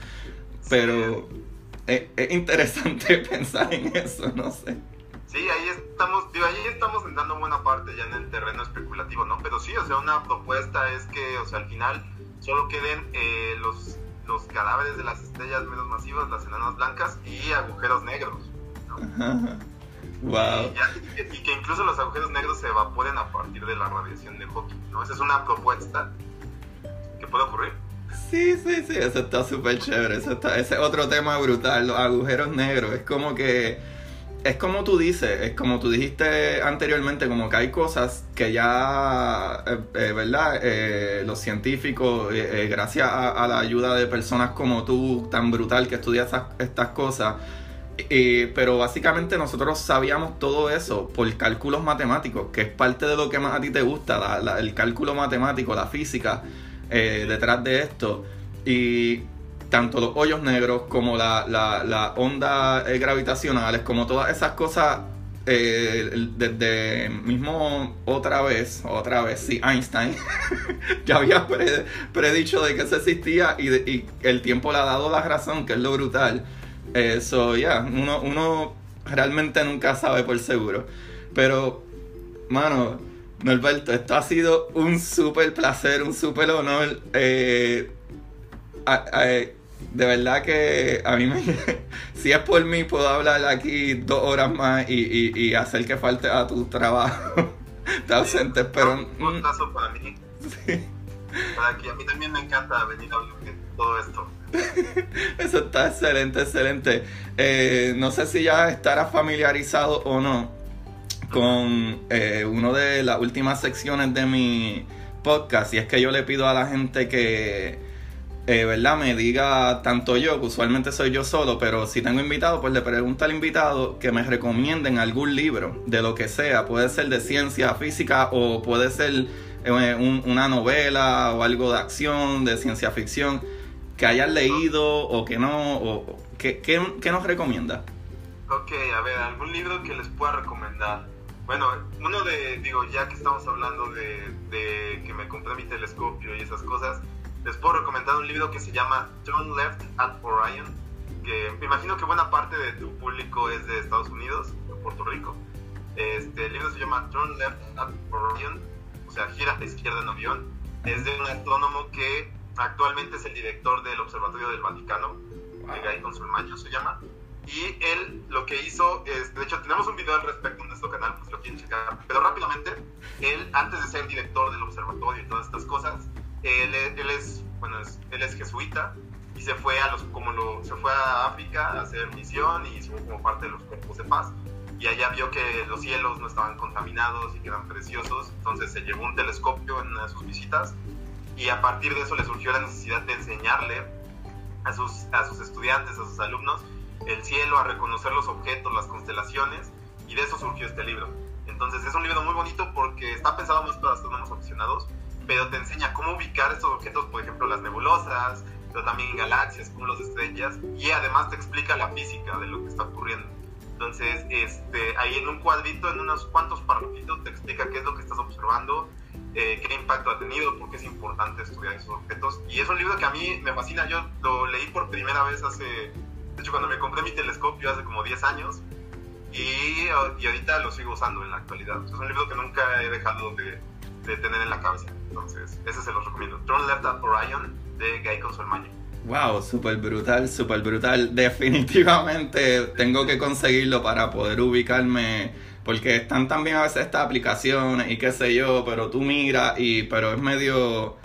Pero es, interesante *laughs* pensar en eso, no sé. Sí, ahí estamos, digo, ahí estamos entrando buena parte ya en el terreno especulativo, ¿no? Pero sí, o sea, una propuesta es que, o sea, al final solo queden eh, los, los cadáveres de las estrellas menos masivas, las enanas blancas y agujeros negros. Wow. *laughs* Y, que incluso los agujeros negros se evaporen a partir de la radiación de Hawking. ¿no? Esa es una propuesta que puede ocurrir. Sí, sí, sí, eso está súper chévere. Eso está, ese es otro tema brutal, los agujeros negros. Es como que. Es como tú dices, es como tú dijiste anteriormente, como que hay cosas que ya, eh, eh, ¿verdad? Eh, los científicos, gracias a, la ayuda de personas como tú, tan brutal que estudias estas cosas, pero básicamente nosotros sabíamos todo eso por cálculos matemáticos, que es parte de lo que más a ti te gusta, el cálculo matemático, la física eh, detrás de esto. Y tanto los hoyos negros como las la, ondas eh, gravitacionales, como todas esas cosas, eh, desde mismo otra vez, otra vez, sí, Einstein *laughs* ya había predicho de que eso existía y, el tiempo le ha dado la razón, que es lo brutal. Eso, ya, uno, uno realmente nunca sabe por seguro. Pero, mano, Norberto, esto ha sido un súper placer, un súper honor. Eh, de verdad que a mí me... *laughs* si es por mí, puedo hablar aquí dos horas más y, y, hacer que falte a tu trabajo. *laughs* Te ausentes, pero... Un gustazo para mí. Sí. Para que a mí también me encanta venir a hablar de todo esto. *laughs* Eso está excelente, excelente. Eh, no sé si ya estarás familiarizado o no con eh, una de las últimas secciones de mi podcast. Y es que yo le pido a la gente que, eh, ¿verdad? Me diga tanto yo, que usualmente soy yo solo, pero si tengo invitado, pues le pregunto al invitado que me recomienden algún libro, de lo que sea. Puede ser de ciencia física o puede ser una novela o algo de acción, de ciencia ficción que hayas leído o que no, o, ¿qué, qué, nos recomienda? Ok, a ver, algún libro que les pueda recomendar. Bueno, uno de, digo, ya que estamos hablando de, de, que me compré mi telescopio y esas cosas, les puedo recomendar un libro que se llama Turn Left at Orion, que me imagino que buena parte de tu público es de Estados Unidos, de Puerto Rico. Este, el libro se llama Turn Left at Orion, o sea, gira a la izquierda en avión. Es de un astrónomo que Actualmente es el director del Observatorio del Vaticano, wow. Guy Consolmaño se llama. Y él lo que hizo es, de hecho tenemos un video al respecto en nuestro canal, pues lo quieren checar. Pero rápidamente, él antes de ser director del observatorio y todas estas cosas, él, él es, bueno, él es jesuita y se fue a los, como lo, se fue a África a hacer misión y hizo como parte de los cuerpos de paz. Y allá vio que los cielos no estaban contaminados y que eran preciosos, entonces se llevó un telescopio en una de sus visitas y a partir de eso le surgió la necesidad de enseñarle a sus, a sus estudiantes, a sus alumnos, el cielo, a reconocer los objetos, las constelaciones, y de eso surgió este libro. Entonces es un libro muy bonito porque está pensado más para astrónomos aficionados, pero te enseña cómo ubicar estos objetos, por ejemplo las nebulosas, pero también galaxias, cúmulos de estrellas, y además te explica la física de lo que está ocurriendo. Entonces, este, ahí en un cuadrito, en unos cuantos párrafitos, te explica qué es lo que estás observando, eh, qué impacto ha tenido, por qué es importante estudiar esos objetos. Y es un libro que a mí me fascina. Yo lo leí por primera vez hace, hecho, cuando me compré mi telescopio hace como 10 años. Y, y ahorita lo sigo usando en la actualidad. Es un libro que nunca he dejado de, de tener en la cabeza. Entonces, ese se los recomiendo. Turn Left at Orion de Guy Consolmaño. Wow, súper brutal, súper brutal. Definitivamente tengo que conseguirlo para poder ubicarme porque están también a veces estas aplicaciones y qué sé yo, pero tú miras y pero es medio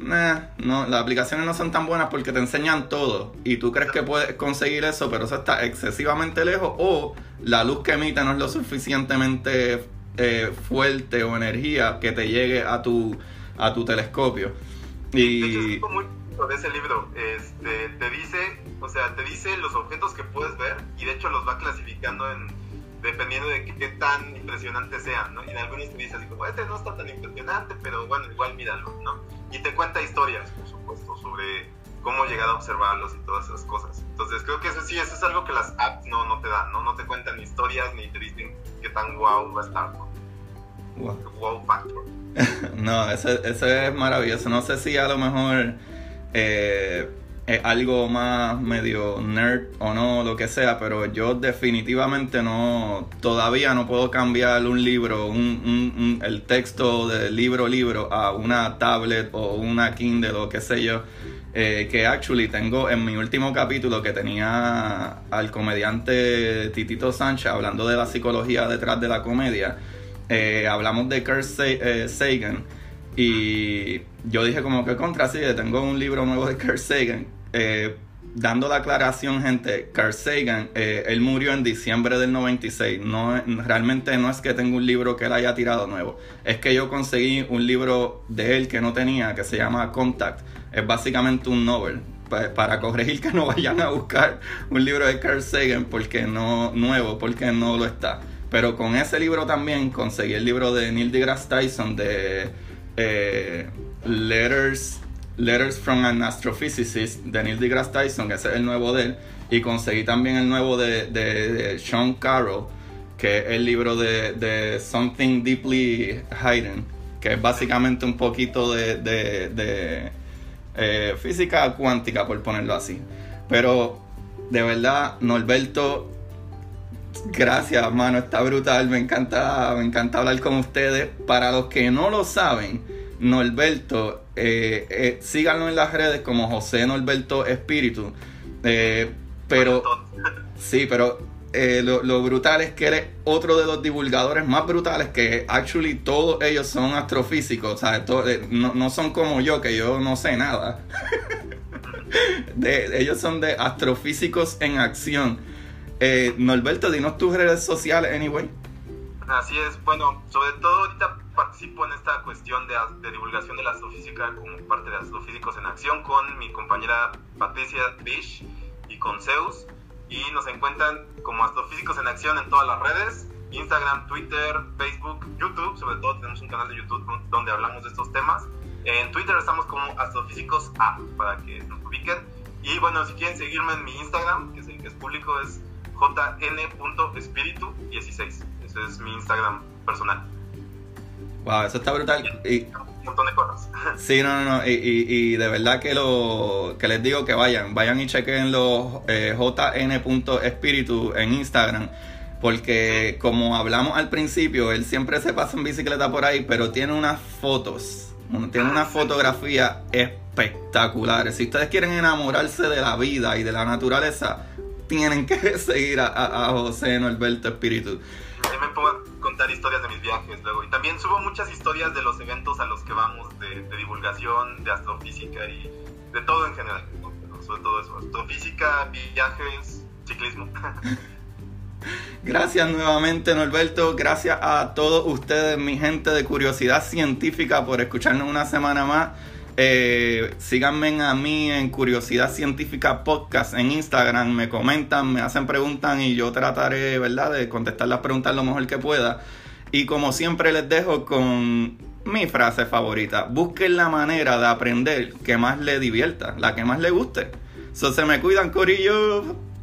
no, las aplicaciones no son tan buenas porque te enseñan todo y tú crees que puedes conseguir eso, pero eso está excesivamente lejos o la luz que emite no es lo suficientemente eh, fuerte o energía que te llegue a tu a tu telescopio. Y muy de ese libro, este, te dice, o sea, te dice los objetos que puedes ver y de hecho los va clasificando en dependiendo de qué, tan impresionante sean, ¿no? Y en algunos te dice así como, este no está tan impresionante, pero bueno, igual míralo, ¿no? Y te cuenta historias, por supuesto, sobre cómo llegar a observarlos y todas esas cosas. Entonces creo que eso sí, eso es algo que las apps no, no te dan, ¿no? No te cuentan historias ni te dicen qué tan wow va a estar, ¿no? Wow, wow factor. *laughs* no, eso, eso es maravilloso. No sé si a lo mejor... Eh, es algo más medio nerd o no, lo que sea, pero yo definitivamente no, todavía no puedo cambiar un libro, un, el texto del libro libro a una tablet o una Kindle o qué sé yo. Eh, que actually tengo en mi último capítulo que tenía al comediante Titito Sánchez hablando de la psicología detrás de la comedia. Eh, hablamos de Kurt eh, Sagan y yo dije como que contra sí, tengo un libro nuevo de Kurt Sagan. dando la aclaración, gente, Carl Sagan, él murió en diciembre del 96. No, realmente no es que tenga un libro que él haya tirado nuevo. Es que yo conseguí un libro de él que no tenía, que se llama Contact es básicamente un novel para corregir que no vayan a buscar un libro de Carl Sagan porque no nuevo porque no lo está pero con ese libro también conseguí el libro de Neil deGrasse Tyson de eh, Letters Letters from an Astrophysicist de Neil deGrasse Tyson ese es el nuevo de él y conseguí también el nuevo de, Sean Carroll que es el libro de, de Something Deeply Hidden que es básicamente un poquito de eh, física cuántica, por ponerlo así. Pero de verdad, Norberto, gracias, mano, está brutal. Me encanta, me encanta hablar con ustedes. Para los que no lo saben, Norberto, eh, eh, síganlo en las redes como José Norberto Espíritu. pero sí, pero eh, lo, brutal es que eres otro de los divulgadores más brutales que actually todos ellos son astrofísicos, eh, no, son como yo, que yo no sé nada. *laughs* ellos son de astrofísicos en acción. Eh, Norberto, dinos tus redes sociales, anyway. Así es, bueno, sobre todo ahorita participo en esta cuestión de, de divulgación de la astrofísica como parte de Astrofísicos en Acción con mi compañera Patricia Bish y con Zeus y nos encuentran como Astrofísicos en Acción en todas las redes, Instagram, Twitter, Facebook, YouTube, sobre todo tenemos un canal de YouTube donde hablamos de estos temas. En Twitter estamos como Astrofísicos A, para que nos ubiquen. Y bueno, si quieren seguirme en mi Instagram, que es el que es público, es jn.espíritu16. Ese es mi Instagram personal. Wow, eso está brutal. Y, un montón de cosas. *laughs* Sí, no, no, no. Y, y, de verdad que lo que les digo que vayan, vayan y chequen los eh, jn.espíritu en Instagram. Porque como hablamos al principio, él siempre se pasa en bicicleta por ahí, pero tiene unas fotos, tiene una fotografía espectacular. Si ustedes quieren enamorarse de la vida y de la naturaleza, tienen que *laughs* seguir a, a, a José Norberto Espíritu me puedo contar historias de mis viajes luego. Y también subo muchas historias de los eventos a los que vamos, de, divulgación, de astrofísica y de todo en general. Sobre todo eso, astrofísica, viajes, ciclismo. *laughs* Gracias nuevamente Norberto, gracias a todos ustedes, mi gente de Curiosidad Científica, por escucharnos una semana más. Eh, síganme a mí en Curiosidad Científica Podcast en Instagram, me comentan, me hacen preguntas y yo trataré, ¿verdad?, de contestar las preguntas lo mejor que pueda. Y como siempre les dejo con mi frase favorita, busquen la manera de aprender que más le divierta, la que más le guste. So, se me cuidan, Corillo.